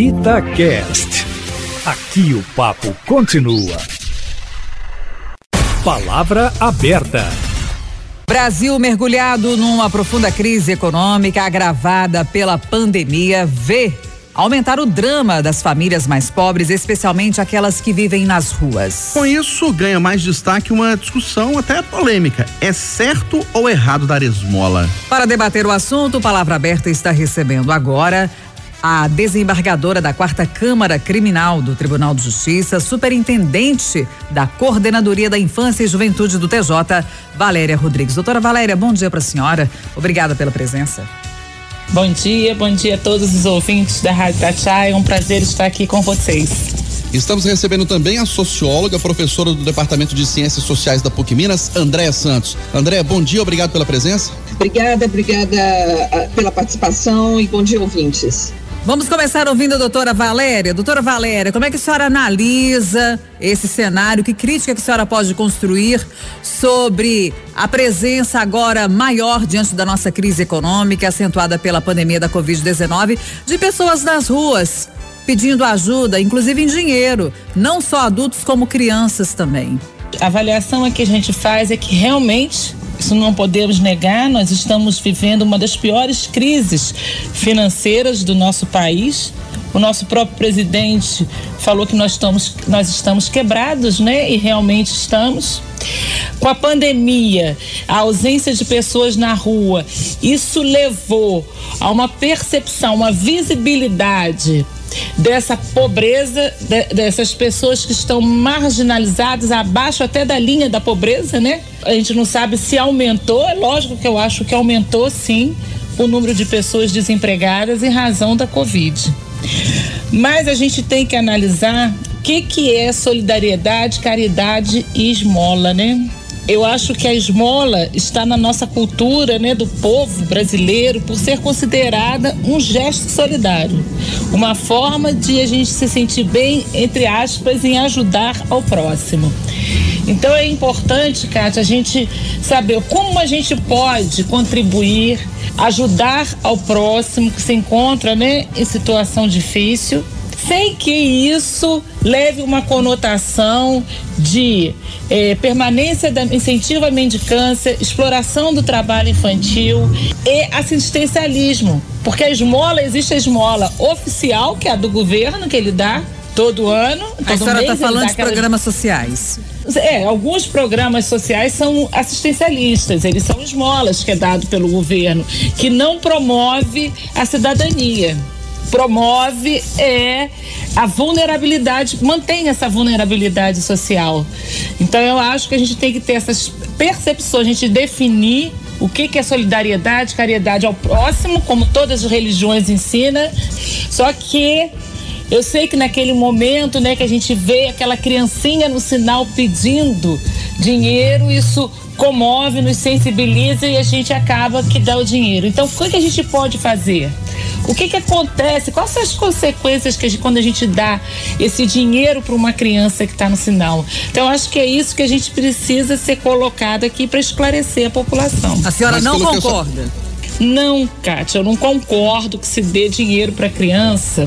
Itacast. Aqui o papo continua. Palavra aberta. Brasil mergulhado numa profunda crise econômica agravada pela pandemia vê aumentar o drama das famílias mais pobres, especialmente aquelas que vivem nas ruas. Com isso, ganha mais destaque uma discussão até polêmica. É certo ou errado dar esmola? Para debater o assunto, Palavra Aberta está recebendo agora a desembargadora da Quarta Câmara Criminal do Tribunal de Justiça, superintendente da Coordenadoria da Infância e Juventude do TJ, Valéria Rodrigues. Doutora Valéria, bom dia para a senhora. Obrigada pela presença. Bom dia, bom dia a todos os ouvintes da Rádio Tachá. É um prazer estar aqui com vocês. Estamos recebendo também a socióloga, professora do Departamento de Ciências Sociais da PUC Minas, Andréa Santos. Andréa, bom dia, obrigado pela presença. Obrigada, obrigada ah, pela participação e bom dia, ouvintes. Vamos começar ouvindo a doutora Valéria. Doutora Valéria, como é que a senhora analisa esse cenário? Que crítica que a senhora pode construir sobre a presença agora maior diante da nossa crise econômica, acentuada pela pandemia da Covid-19, de pessoas nas ruas pedindo ajuda, inclusive em dinheiro, não só adultos como crianças também? A avaliação que a gente faz é que realmente isso não podemos negar, nós estamos vivendo uma das piores crises financeiras do nosso país. O nosso próprio presidente falou que nós estamos, nós estamos quebrados, né? E realmente estamos. Com a pandemia, a ausência de pessoas na rua, isso levou a uma percepção, uma visibilidade dessa pobreza, de, dessas pessoas que estão marginalizadas, abaixo até da linha da pobreza, né? A gente não sabe se aumentou, é lógico que eu acho que aumentou sim o número de pessoas desempregadas em razão da Covid. Mas a gente tem que analisar o que, que é solidariedade, caridade e esmola, né? Eu acho que a esmola está na nossa cultura, né, do povo brasileiro, por ser considerada um gesto solidário, uma forma de a gente se sentir bem, entre aspas, em ajudar ao próximo. Então é importante, Kátia, a gente saber como a gente pode contribuir, ajudar ao próximo que se encontra né, em situação difícil sem que isso leve uma conotação de eh, permanência da incentivo à mendicância, exploração do trabalho infantil e assistencialismo. Porque a esmola, existe a esmola oficial, que é a do governo, que ele dá todo ano. A senhora está falando de programas sociais. É, alguns programas sociais são assistencialistas, eles são esmolas que é dado pelo governo, que não promove a cidadania promove é a vulnerabilidade, mantém essa vulnerabilidade social. Então eu acho que a gente tem que ter essas percepções, a gente definir o que, que é solidariedade, caridade ao próximo, como todas as religiões ensinam. Só que eu sei que naquele momento, né, que a gente vê aquela criancinha no sinal pedindo dinheiro, isso comove, nos sensibiliza e a gente acaba que dá o dinheiro. Então, o que, que a gente pode fazer? O que, que acontece? Quais são as consequências que a gente, quando a gente dá esse dinheiro para uma criança que está no sinal? Então, acho que é isso que a gente precisa ser colocado aqui para esclarecer a população. A senhora Mas não concorda? Não, Kátia, eu não concordo que se dê dinheiro para criança,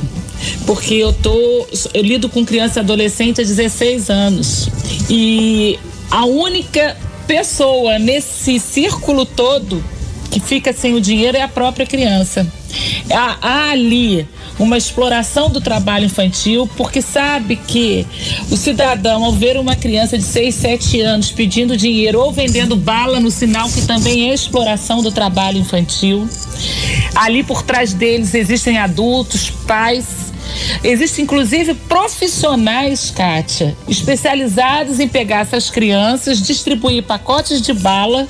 porque eu tô, eu lido com criança e adolescente há 16 anos e a única pessoa nesse círculo todo que fica sem o dinheiro é a própria criança. Há, ali uma exploração do trabalho infantil, porque sabe que o cidadão, ao ver uma criança de 6, 7 anos pedindo dinheiro ou vendendo bala no sinal, que também é exploração do trabalho infantil, ali por trás deles existem adultos, pais Existem inclusive profissionais, Kátia, especializados em pegar essas crianças, distribuir pacotes de bala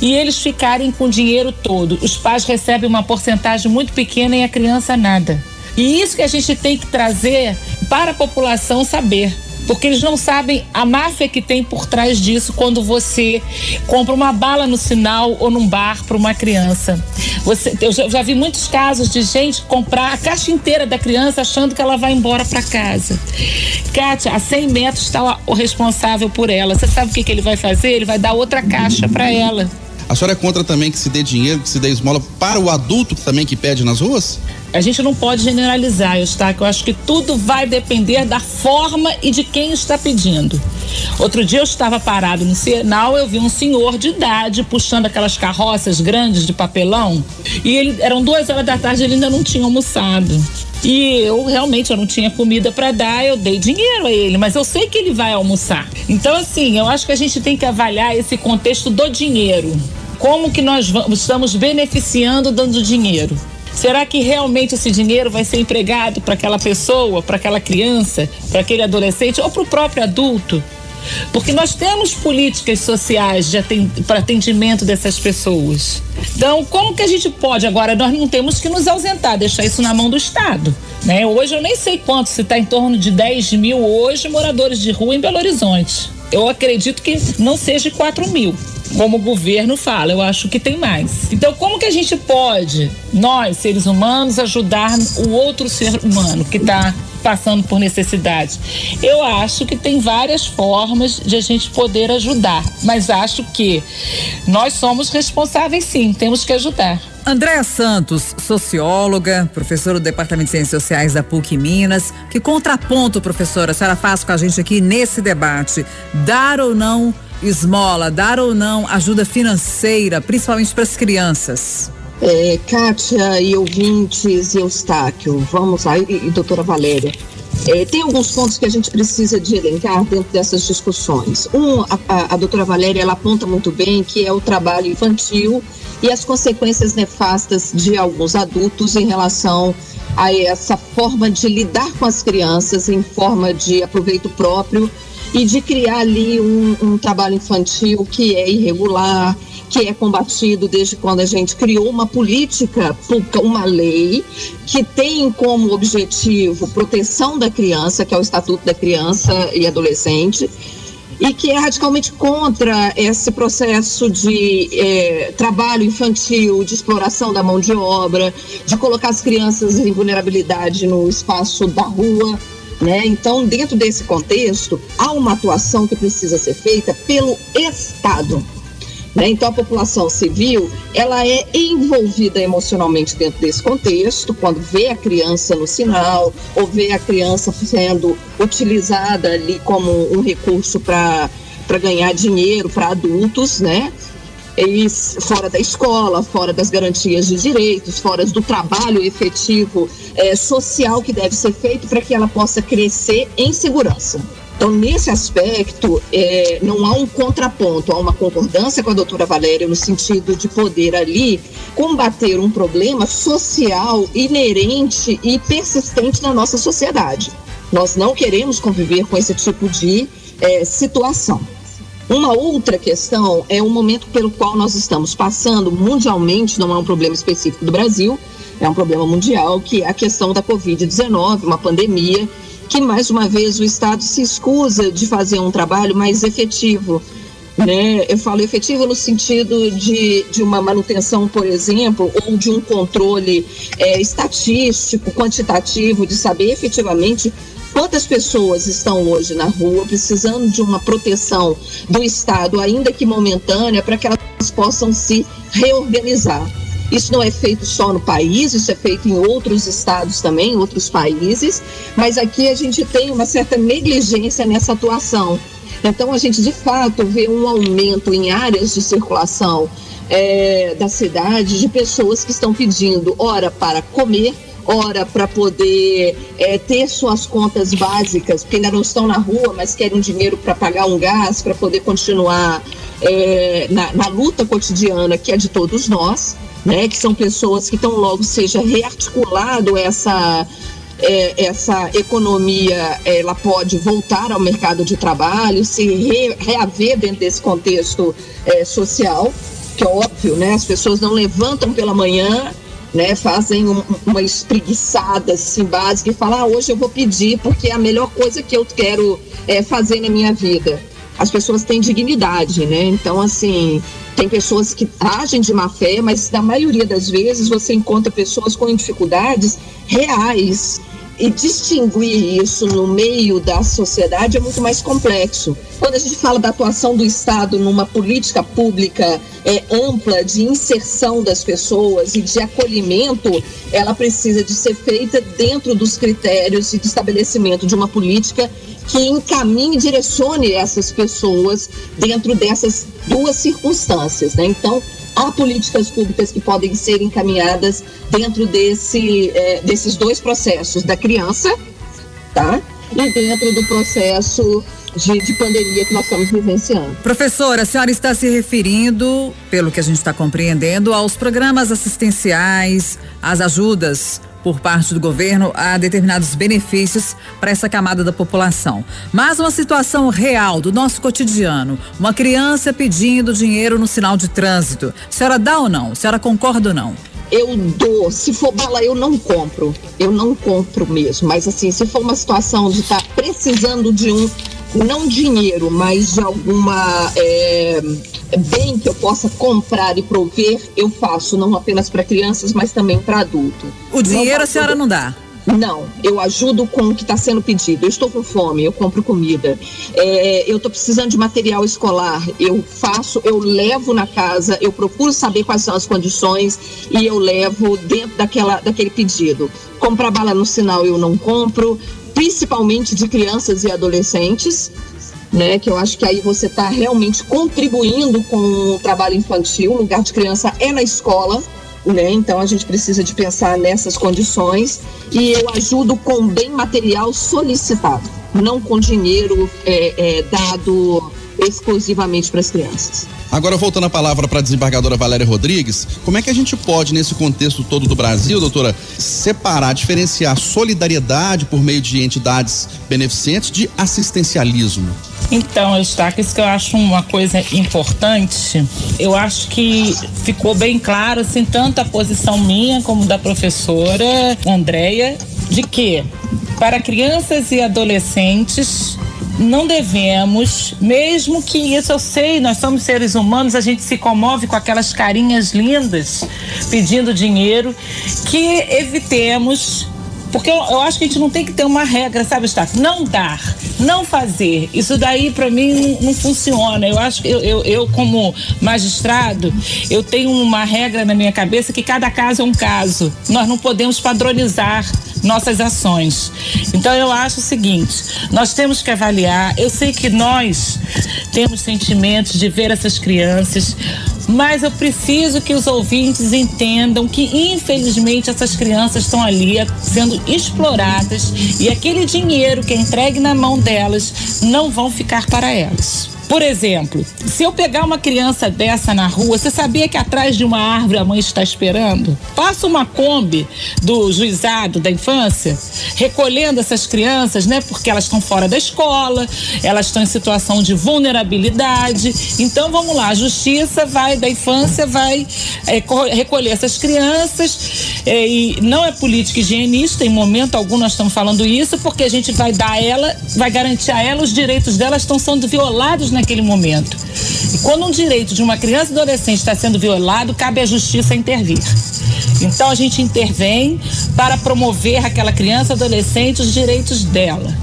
e eles ficarem com o dinheiro todo. Os pais recebem uma porcentagem muito pequena e a criança nada. E isso que a gente tem que trazer para a população saber porque eles não sabem a máfia que tem por trás disso quando você compra uma bala no sinal ou num bar para uma criança. Você, eu já, já, vi muitos casos de gente comprar a caixa inteira da criança achando que ela vai embora para casa. Kátia, a 100 metros está o responsável por ela. Você sabe o que, que ele vai fazer? Ele vai dar outra caixa para ela. A senhora é contra também que se dê dinheiro, que se dê esmola para o adulto também que pede nas ruas? A gente não pode generalizar, Eustáquio. Eu acho que tudo vai depender da forma e de quem está pedindo. Outro dia eu estava parado no sinal, eu vi um senhor de idade puxando aquelas carroças grandes de papelão e ele eram duas horas da tarde ele ainda não tinha almoçado. E eu realmente eu não tinha comida para dar, eu dei dinheiro a ele, mas eu sei que ele vai almoçar. Então assim, eu acho que a gente tem que avaliar esse contexto do dinheiro. Como que nós vamos, estamos beneficiando dando dinheiro? Será que realmente esse dinheiro vai ser empregado para aquela pessoa, para aquela criança, para aquele adolescente ou para o próprio adulto? Porque nós temos políticas sociais para atendimento dessas pessoas. Então, como que a gente pode agora? Nós não temos que nos ausentar, deixar isso na mão do Estado. Né? Hoje eu nem sei quanto, se está em torno de 10 mil hoje moradores de rua em Belo Horizonte. Eu acredito que não seja 4 mil como o governo fala, eu acho que tem mais. Então, como que a gente pode, nós, seres humanos, ajudar o outro ser humano que está passando por necessidade? Eu acho que tem várias formas de a gente poder ajudar, mas acho que nós somos responsáveis sim, temos que ajudar. Andréa Santos, socióloga, professora do Departamento de Ciências Sociais da PUC Minas. Que contraponto, professora, a senhora faz com a gente aqui nesse debate? Dar ou não esmola, dar ou não ajuda financeira, principalmente para as crianças? É, Kátia e ouvintes e Eustáquio, vamos lá, e, e doutora Valéria. É, tem alguns pontos que a gente precisa de elencar dentro dessas discussões. Um, a, a, a doutora Valéria ela aponta muito bem que é o trabalho infantil e as consequências nefastas de alguns adultos em relação a essa forma de lidar com as crianças em forma de aproveito próprio e de criar ali um, um trabalho infantil que é irregular, que é combatido desde quando a gente criou uma política, uma lei que tem como objetivo proteção da criança, que é o Estatuto da Criança e Adolescente, e que é radicalmente contra esse processo de é, trabalho infantil, de exploração da mão de obra, de colocar as crianças em vulnerabilidade no espaço da rua. Né? Então, dentro desse contexto, há uma atuação que precisa ser feita pelo Estado. Né? Então, a população civil ela é envolvida emocionalmente dentro desse contexto, quando vê a criança no sinal, ou vê a criança sendo utilizada ali como um recurso para ganhar dinheiro para adultos, né? fora da escola, fora das garantias de direitos, fora do trabalho efetivo é, social que deve ser feito para que ela possa crescer em segurança. Então, nesse aspecto, é, não há um contraponto, há uma concordância com a doutora Valéria no sentido de poder ali combater um problema social inerente e persistente na nossa sociedade. Nós não queremos conviver com esse tipo de é, situação. Uma outra questão é o momento pelo qual nós estamos passando mundialmente, não é um problema específico do Brasil, é um problema mundial, que é a questão da Covid-19, uma pandemia, que mais uma vez o Estado se escusa de fazer um trabalho mais efetivo. Né? Eu falo efetivo no sentido de, de uma manutenção, por exemplo, ou de um controle é, estatístico, quantitativo, de saber efetivamente Quantas pessoas estão hoje na rua precisando de uma proteção do Estado, ainda que momentânea, para que elas possam se reorganizar? Isso não é feito só no país, isso é feito em outros estados também, em outros países, mas aqui a gente tem uma certa negligência nessa atuação. Então a gente de fato vê um aumento em áreas de circulação é, da cidade de pessoas que estão pedindo hora para comer hora para poder é, ter suas contas básicas, porque ainda não estão na rua, mas querem dinheiro para pagar um gás, para poder continuar é, na, na, luta cotidiana que é de todos nós, né? Que são pessoas que tão logo seja rearticulado essa é, essa economia ela pode voltar ao mercado de trabalho, se re, reaver dentro desse contexto é, social, que é óbvio, né? As pessoas não levantam pela manhã né, fazem um, uma espreguiçada assim básica e falam, ah, hoje eu vou pedir porque é a melhor coisa que eu quero é, fazer na minha vida. As pessoas têm dignidade, né? Então, assim, tem pessoas que agem de má fé, mas na maioria das vezes você encontra pessoas com dificuldades reais e distinguir isso no meio da sociedade é muito mais complexo. Quando a gente fala da atuação do Estado numa política pública é, ampla de inserção das pessoas e de acolhimento, ela precisa de ser feita dentro dos critérios de estabelecimento de uma política que encaminhe direcione essas pessoas dentro dessas duas circunstâncias. Né? Então, há políticas públicas que podem ser encaminhadas dentro desse, é, desses dois processos, da criança, tá? E dentro do processo de, de, pandemia que nós estamos vivenciando. Professora, a senhora está se referindo, pelo que a gente está compreendendo, aos programas assistenciais, às ajudas por parte do governo a determinados benefícios para essa camada da população. Mas uma situação real do nosso cotidiano, uma criança pedindo dinheiro no sinal de trânsito, a senhora dá ou não? A senhora concorda ou não? eu dou. Se for bala, eu não compro. Eu não compro mesmo. Mas assim, se for uma situação de estar tá precisando de um, não dinheiro, mas alguma é, bem que eu possa comprar e prover, eu faço, não apenas para crianças, mas também para adulto. O dinheiro a senhora não dá? Não, eu ajudo com o que está sendo pedido. Eu estou com fome, eu compro comida. É, eu estou precisando de material escolar. Eu faço, eu levo na casa, eu procuro saber quais são as condições e eu levo dentro daquela, daquele pedido. Comprar bala no sinal eu não compro, principalmente de crianças e adolescentes né? Que eu acho que aí você está realmente contribuindo com o trabalho infantil. O lugar de criança é na escola, né? Então a gente precisa de pensar nessas condições e eu ajudo com bem material solicitado, não com dinheiro é, é, dado exclusivamente para as crianças. Agora, voltando a palavra para a desembargadora Valéria Rodrigues, como é que a gente pode, nesse contexto todo do Brasil, doutora, separar, diferenciar solidariedade por meio de entidades beneficentes de assistencialismo? Então, Eustáquio, isso que eu acho uma coisa importante. Eu acho que ficou bem claro, assim, tanto a posição minha como da professora Andréia, de que para crianças e adolescentes não devemos, mesmo que isso eu sei, nós somos seres humanos, a gente se comove com aquelas carinhas lindas pedindo dinheiro, que evitemos porque eu, eu, acho que a gente não tem que ter uma regra, sabe, Staff? Não dar, não fazer. Isso daí, para mim, não, não, funciona. Eu acho que eu, eu, eu, como magistrado, eu tenho uma regra na minha cabeça que cada caso é um caso. Nós não podemos padronizar nossas ações. Então eu acho o seguinte, nós temos que avaliar, eu sei que nós temos sentimentos de ver essas crianças, mas eu preciso que os ouvintes entendam que infelizmente essas crianças estão ali sendo exploradas e aquele dinheiro que é entregue na mão delas não vão ficar para elas. Por exemplo, se eu pegar uma criança dessa na rua, você sabia que atrás de uma árvore a mãe está esperando? Passa uma Kombi do juizado da infância, recolhendo essas crianças, né? Porque elas estão fora da escola, elas estão em situação de vulnerabilidade. Então vamos lá, a justiça vai da infância, vai é, recolher essas crianças é, e não é política higienista, em momento algum nós estamos falando isso, porque a gente vai dar a ela, vai garantir a ela os direitos delas estão sendo violados na naquele momento. E quando um direito de uma criança e adolescente está sendo violado, cabe à justiça intervir. Então a gente intervém para promover aquela criança, adolescente, os direitos dela.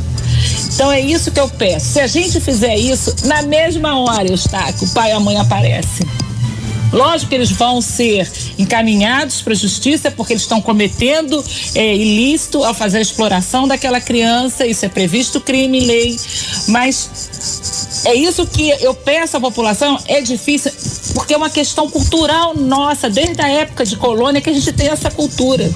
Então é isso que eu peço. Se a gente fizer isso, na mesma hora, Eustáquio, o pai e a mãe aparecem. Lógico que eles vão ser encaminhados para a justiça porque eles estão cometendo é, ilícito ao fazer a exploração daquela criança, isso é previsto crime lei, mas é isso que eu peço à população, é difícil, porque é uma questão cultural nossa, desde a época de colônia que a gente tem essa cultura.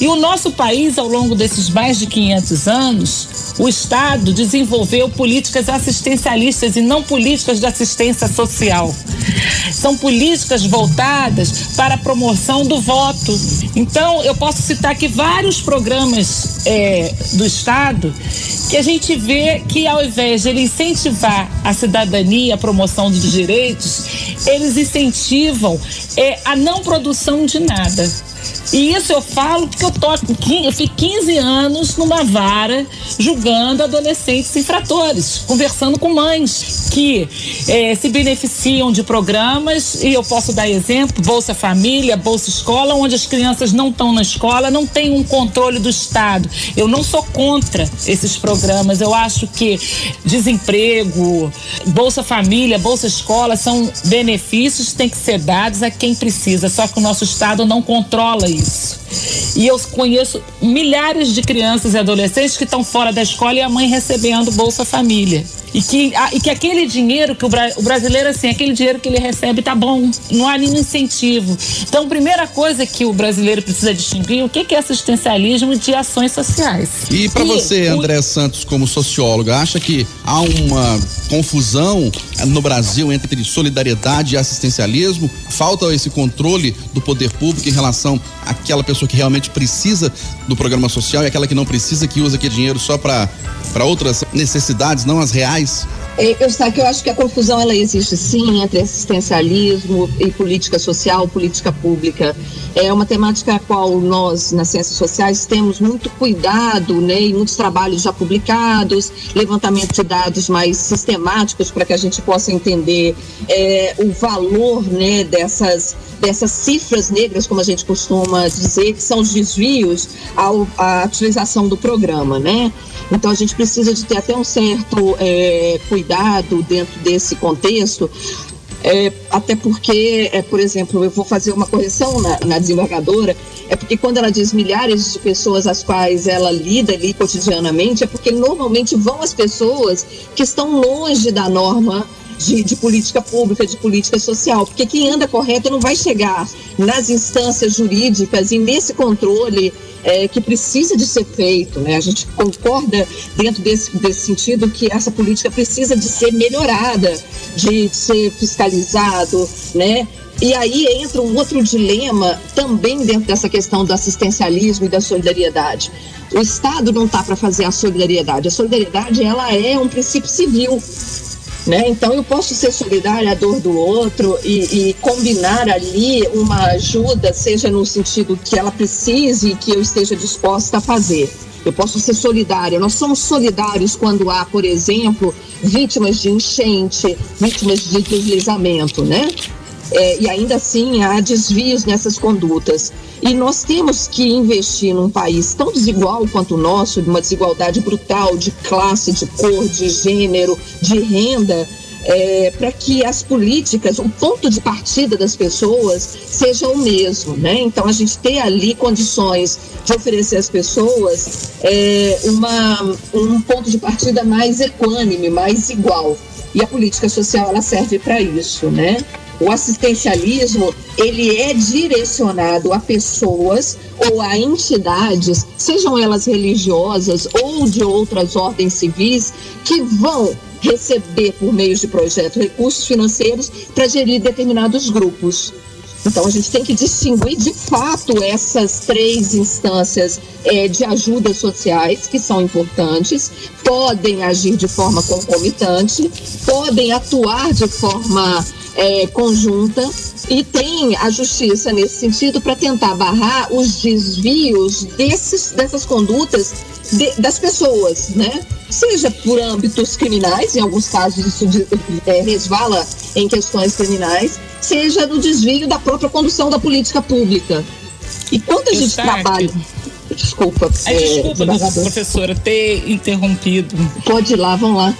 E o nosso país, ao longo desses mais de 500 anos, o Estado desenvolveu políticas assistencialistas e não políticas de assistência social. São políticas voltadas para a promoção do voto. Então, eu posso citar aqui vários programas é, do Estado que a gente vê que ao invés de ele incentivar a cidadania, a promoção dos direitos, eles incentivam é, a não produção de nada. E isso eu falo porque eu tô eu fiquei 15 anos numa vara julgando adolescentes infratores, conversando com mães que é, se beneficiam de programas e eu posso dar exemplo, Bolsa Família, Bolsa Escola, onde as crianças não estão na escola, não tem um controle do Estado. Eu não sou contra esses programas. Eu acho que desemprego, Bolsa Família, Bolsa Escola são benefícios têm que ser dados a quem precisa. Só que o nosso Estado não controla isso. E eu conheço milhares de crianças e adolescentes que estão fora da escola e a mãe recebendo Bolsa Família. E que, a, e que aquele dinheiro que o, o, brasileiro, assim, aquele dinheiro que ele recebe tá bom. Não há nenhum incentivo. Então, primeira coisa que o brasileiro precisa distinguir o que, que é assistencialismo de ações sociais. E para você, André o... Santos, como socióloga, acha que há uma confusão no Brasil entre solidariedade e assistencialismo? Falta esse controle do poder público em relação àquela pessoa que realmente precisa do programa social e aquela que não precisa, que usa aquele dinheiro só para outras necessidades, não as reais? É, eu, que eu acho que a confusão ela existe sim entre assistencialismo e política social, política pública. É uma temática a qual nós, nas ciências sociais, temos muito cuidado, né, e muitos trabalhos já publicados, levantamento de dados mais sistemáticos para que a gente possa entender é, o valor, né, dessas dessas cifras negras, como a gente costuma dizer, que são os desvios ao, à utilização do programa, né? Então a gente precisa de ter até um certo é, cuidado dentro desse contexto, é, até porque, é, por exemplo, eu vou fazer uma correção na, na, desembargadora, é porque quando ela diz milhares de pessoas às quais ela lida ali cotidianamente, é porque normalmente vão as pessoas que estão longe da norma de, de, política pública, de política social, porque quem anda correto não vai chegar nas instâncias jurídicas e nesse controle é, que precisa de ser feito. Né? A gente concorda dentro desse, desse sentido que essa política precisa de ser melhorada, de, de ser fiscalizado, né? E aí entra um outro dilema também dentro dessa questão do assistencialismo e da solidariedade. O Estado não está para fazer a solidariedade. A solidariedade ela é um princípio civil. Né? Então eu posso ser solidária à dor do outro e, e, combinar ali uma ajuda, seja no sentido que ela precise e que eu esteja disposta a fazer. Eu posso ser solidária. Nós somos solidários quando há, por exemplo, vítimas de enchente, vítimas de deslizamento, né? É, e ainda assim há desvios nessas condutas. E nós temos que investir num país tão desigual quanto o nosso, de uma desigualdade brutal de classe, de cor, de gênero, de renda, é, para que as políticas, o ponto de partida das pessoas seja o mesmo, né? Então a gente ter ali condições de oferecer às pessoas é, uma, um ponto de partida mais equânime, mais igual. E a política social ela serve para isso, né? O assistencialismo, ele é direcionado a pessoas ou a entidades, sejam elas religiosas ou de outras ordens civis, que vão receber por meio de projetos recursos financeiros para gerir determinados grupos. Então, a gente tem que distinguir de fato essas três instâncias é, de ajudas sociais, que são importantes, podem agir de forma concomitante, podem atuar de forma é, conjunta e tem a justiça nesse sentido para tentar barrar os desvios desses, dessas condutas de, das pessoas, né? Seja por âmbitos criminais, em alguns casos isso de, é, resvala em questões criminais, seja no desvio da própria condução da política pública. E quando a gente trabalha Desculpa. é, desculpa, professora, ter interrompido. Pode ir lá, vamos lá.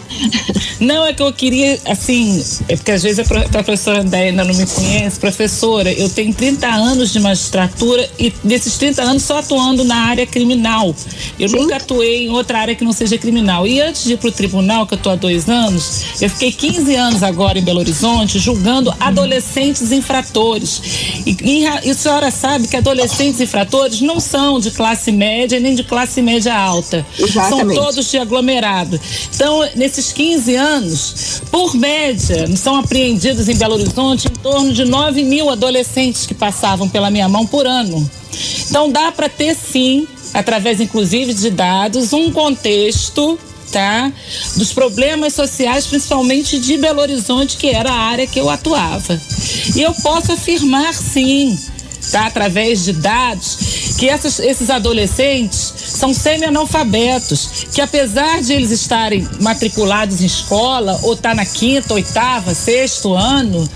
Não, é que eu queria, assim, é porque às vezes a professora ainda não me conhece. Professora, eu tenho 30 anos de magistratura e nesses 30 anos só atuando na área criminal. Eu Sim. nunca atuei em outra área que não seja criminal. E antes de ir para o tribunal, que eu estou há dois anos, eu fiquei 15 anos agora em Belo Horizonte julgando adolescentes infratores. E, e, e a senhora sabe que adolescentes infratores não são de classe classe média nem de classe média alta. Exatamente. São todos de aglomerado. Então, nesses 15 anos, por média, são apreendidos em Belo Horizonte em torno de 9 mil adolescentes que passavam pela minha mão por ano. Então, dá para ter sim, através inclusive de dados, um contexto tá? Dos problemas sociais, principalmente de Belo Horizonte, que era a área que eu atuava. E eu posso afirmar sim, tá? Através de dados, que essas, esses adolescentes são semi-analfabetos, que apesar de eles estarem matriculados em escola, ou estar tá na quinta, oitava, sexto ano,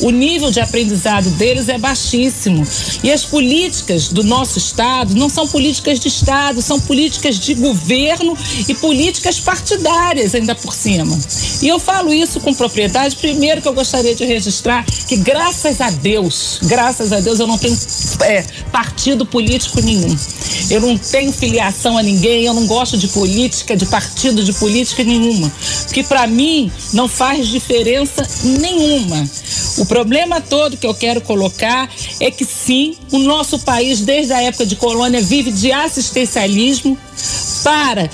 o nível de aprendizado deles é baixíssimo. E as políticas do nosso Estado não são políticas de Estado, são políticas de governo e políticas partidárias, ainda por cima. E eu falo isso com propriedade, primeiro que eu gostaria de registrar que, graças a Deus, graças a Deus, eu não tenho é, partido político nenhum. Eu não tenho filiação a ninguém, eu não gosto de política, de partido, de política nenhuma. Porque para mim não faz diferença nenhuma. O problema todo que eu quero colocar é que sim, o nosso país, desde a época de colônia, vive de assistencialismo para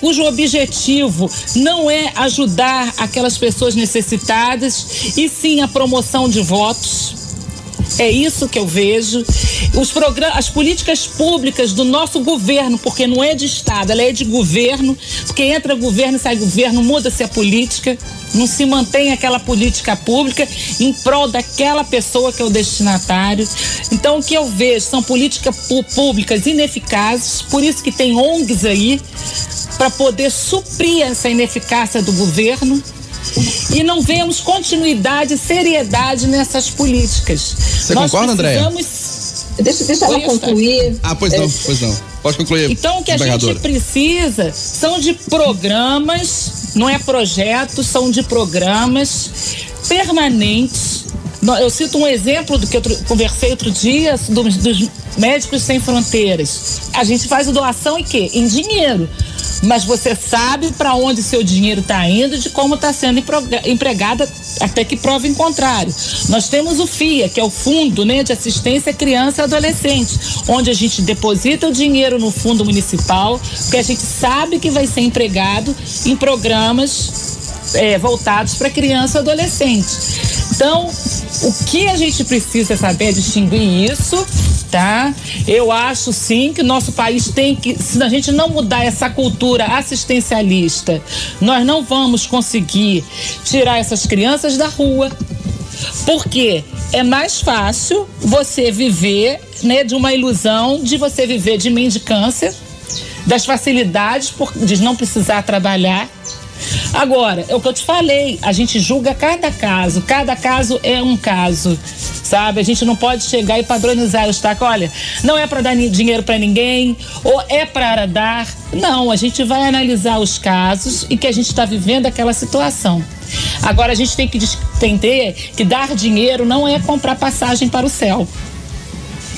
cujo objetivo não é ajudar aquelas pessoas necessitadas e sim a promoção de votos é isso que eu vejo. Os programas, as políticas públicas do nosso governo, porque não é de Estado, ela é de governo, porque entra governo, sai governo, muda-se a política, não se mantém aquela política pública em prol daquela pessoa que é o destinatário. Então, o que eu vejo são políticas públicas ineficazes, por isso que tem ONGs aí, para poder suprir essa ineficácia do governo e não vemos continuidade e seriedade nessas políticas. Você Nós concorda, André? Deixa, deixa ela concluir. Ah, pois não, é. pois não. Pode concluir. Então, o que a gente precisa são de programas, não é projetos, são de programas permanentes. Eu cito um exemplo do que eu conversei outro dia dos, dos Médicos Sem Fronteiras. A gente faz doação em quê? Em dinheiro mas você sabe para onde seu dinheiro está indo de como está sendo empregada até que prove em contrário. Nós temos o FIA, que é o Fundo né, de Assistência Criança e Adolescente, onde a gente deposita o dinheiro no fundo municipal, que a gente sabe que vai ser empregado em programas é, voltados para criança e adolescente. Então, o que a gente precisa saber é distinguir isso tá? Eu acho sim que nosso país tem que, se a gente não mudar essa cultura assistencialista, nós não vamos conseguir tirar essas crianças da rua. Porque é mais fácil você viver, né, de uma ilusão de você viver de mendicância, das facilidades por, de não precisar trabalhar. Agora, é o que eu te falei, a gente julga cada caso, cada caso é um caso sabe? A gente não pode chegar e padronizar o destaque. Olha, não é para dar dinheiro para ninguém ou é para dar. Não, a gente vai analisar os casos e que a gente está vivendo aquela situação. Agora a gente tem que entender que dar dinheiro não é comprar passagem para o céu.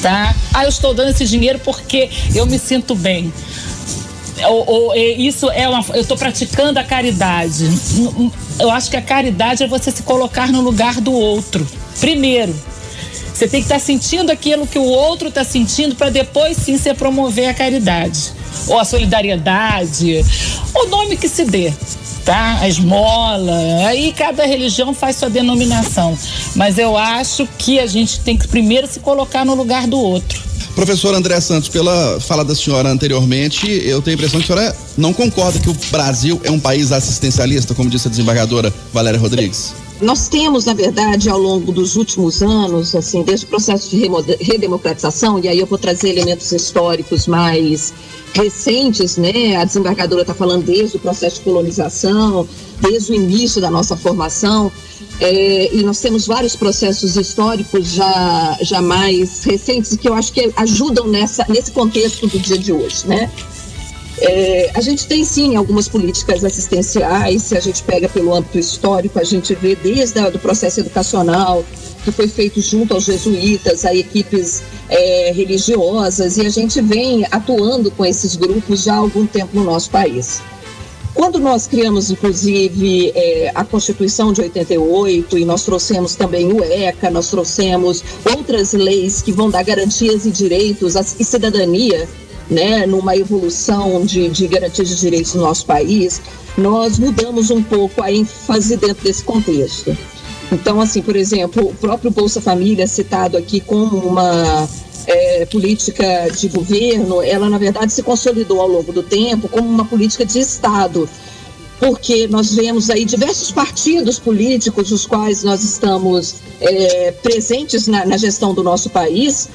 Tá? Ah, eu estou dando esse dinheiro porque eu me sinto bem. Ou, ou, isso é uma. Eu estou praticando a caridade. Eu acho que a caridade é você se colocar no lugar do outro. Primeiro, você tem que estar tá sentindo aquilo que o outro está sentindo para depois sim se promover a caridade ou a solidariedade, o nome que se dê, tá? A esmola. Aí cada religião faz sua denominação, mas eu acho que a gente tem que primeiro se colocar no lugar do outro. Professor André Santos, pela fala da senhora anteriormente, eu tenho a impressão que a senhora não concorda que o Brasil é um país assistencialista, como disse a desembargadora Valéria Rodrigues. Nós temos, na verdade, ao longo dos últimos anos, assim, desde o processo de redemocratização, e aí eu vou trazer elementos históricos mais recentes, né? A desembargadora está falando desde o processo de colonização, desde o início da nossa formação, é, e nós temos vários processos históricos já, já mais recentes que eu acho que ajudam nessa, nesse contexto do dia de hoje, né? É, a gente tem sim algumas políticas assistenciais, se a gente pega pelo âmbito histórico, a gente vê desde o processo educacional, que foi feito junto aos jesuítas, a equipes é, religiosas, e a gente vem atuando com esses grupos já há algum tempo no nosso país. Quando nós criamos, inclusive, é, a Constituição de 88 e nós trouxemos também o ECA, nós trouxemos outras leis que vão dar garantias e direitos e cidadania né, numa evolução de, de garantia de direitos no nosso país, nós mudamos um pouco a ênfase dentro desse contexto. Então, assim, por exemplo, o próprio Bolsa Família, citado aqui como uma é, política de governo, ela na verdade se consolidou ao longo do tempo como uma política de Estado, porque nós vemos aí diversos partidos políticos, os quais nós estamos é, presentes na, na gestão do nosso país,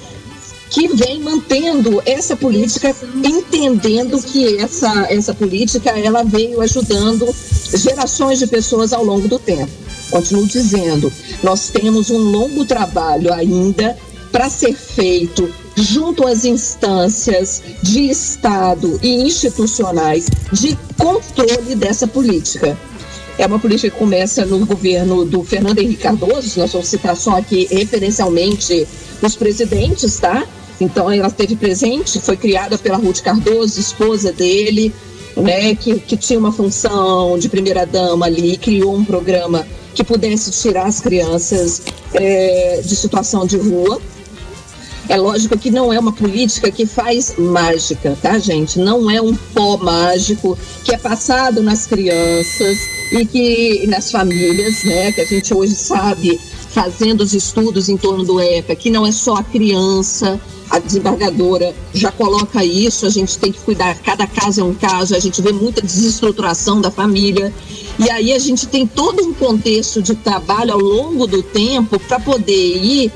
que vem mantendo essa política, entendendo que essa, essa política ela veio ajudando gerações de pessoas ao longo do tempo. Continuo dizendo, nós temos um longo trabalho ainda para ser feito junto às instâncias de Estado e institucionais de controle dessa política. É uma política que começa no governo do Fernando Henrique Cardoso, nós vamos citar só aqui referencialmente os presidentes, tá? Então ela esteve presente, foi criada pela Ruth Cardoso, esposa dele, né, que, que tinha uma função de primeira dama ali, criou um programa que pudesse tirar as crianças é, de situação de rua. É lógico que não é uma política que faz mágica, tá, gente? Não é um pó mágico que é passado nas crianças e que nas famílias, né? Que a gente hoje sabe, fazendo os estudos em torno do ECA, que não é só a criança, a desembargadora já coloca isso, a gente tem que cuidar, cada caso é um caso, a gente vê muita desestruturação da família. E aí a gente tem todo um contexto de trabalho ao longo do tempo para poder ir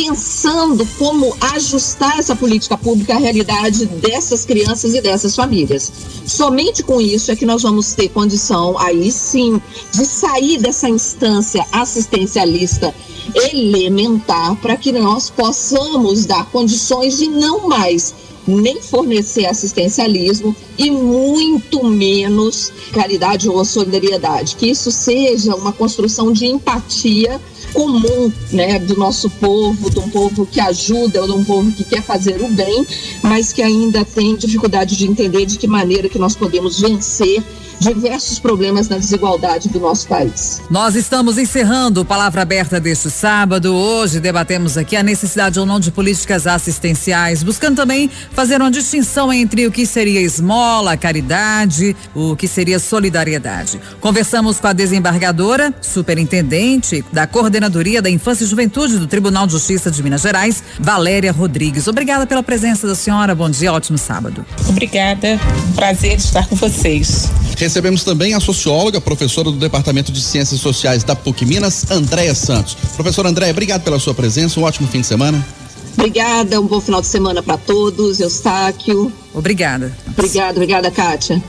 pensando como ajustar essa política pública à realidade dessas crianças e dessas famílias. Somente com isso é que nós vamos ter condição, aí sim, de sair dessa instância assistencialista elementar para que nós possamos dar condições de não mais nem fornecer assistencialismo e muito menos caridade ou solidariedade. Que isso seja uma construção de empatia comum, né, do nosso povo, de um povo que ajuda, ou de um povo que quer fazer o bem, mas que ainda tem dificuldade de entender de que maneira que nós podemos vencer diversos problemas na desigualdade do nosso país. Nós estamos encerrando Palavra Aberta deste sábado. Hoje debatemos aqui a necessidade ou não de políticas assistenciais, buscando também fazer uma distinção entre o que seria esmola, caridade, o que seria solidariedade. Conversamos com a desembargadora, superintendente da Coordenadoria da Infância e Juventude do Tribunal de Justiça de Minas Gerais, Valéria Rodrigues. Obrigada pela presença da senhora. Bom dia, ótimo sábado. Obrigada. Prazer estar com vocês. Recebemos também a socióloga, professora do Departamento de Ciências Sociais da PUC Minas, Andréia Santos. Professora Andréia, obrigado pela sua presença, um ótimo fim de semana. Obrigada, um bom final de semana para todos, Eustáquio. Obrigada. Obrigada, obrigada, Kátia.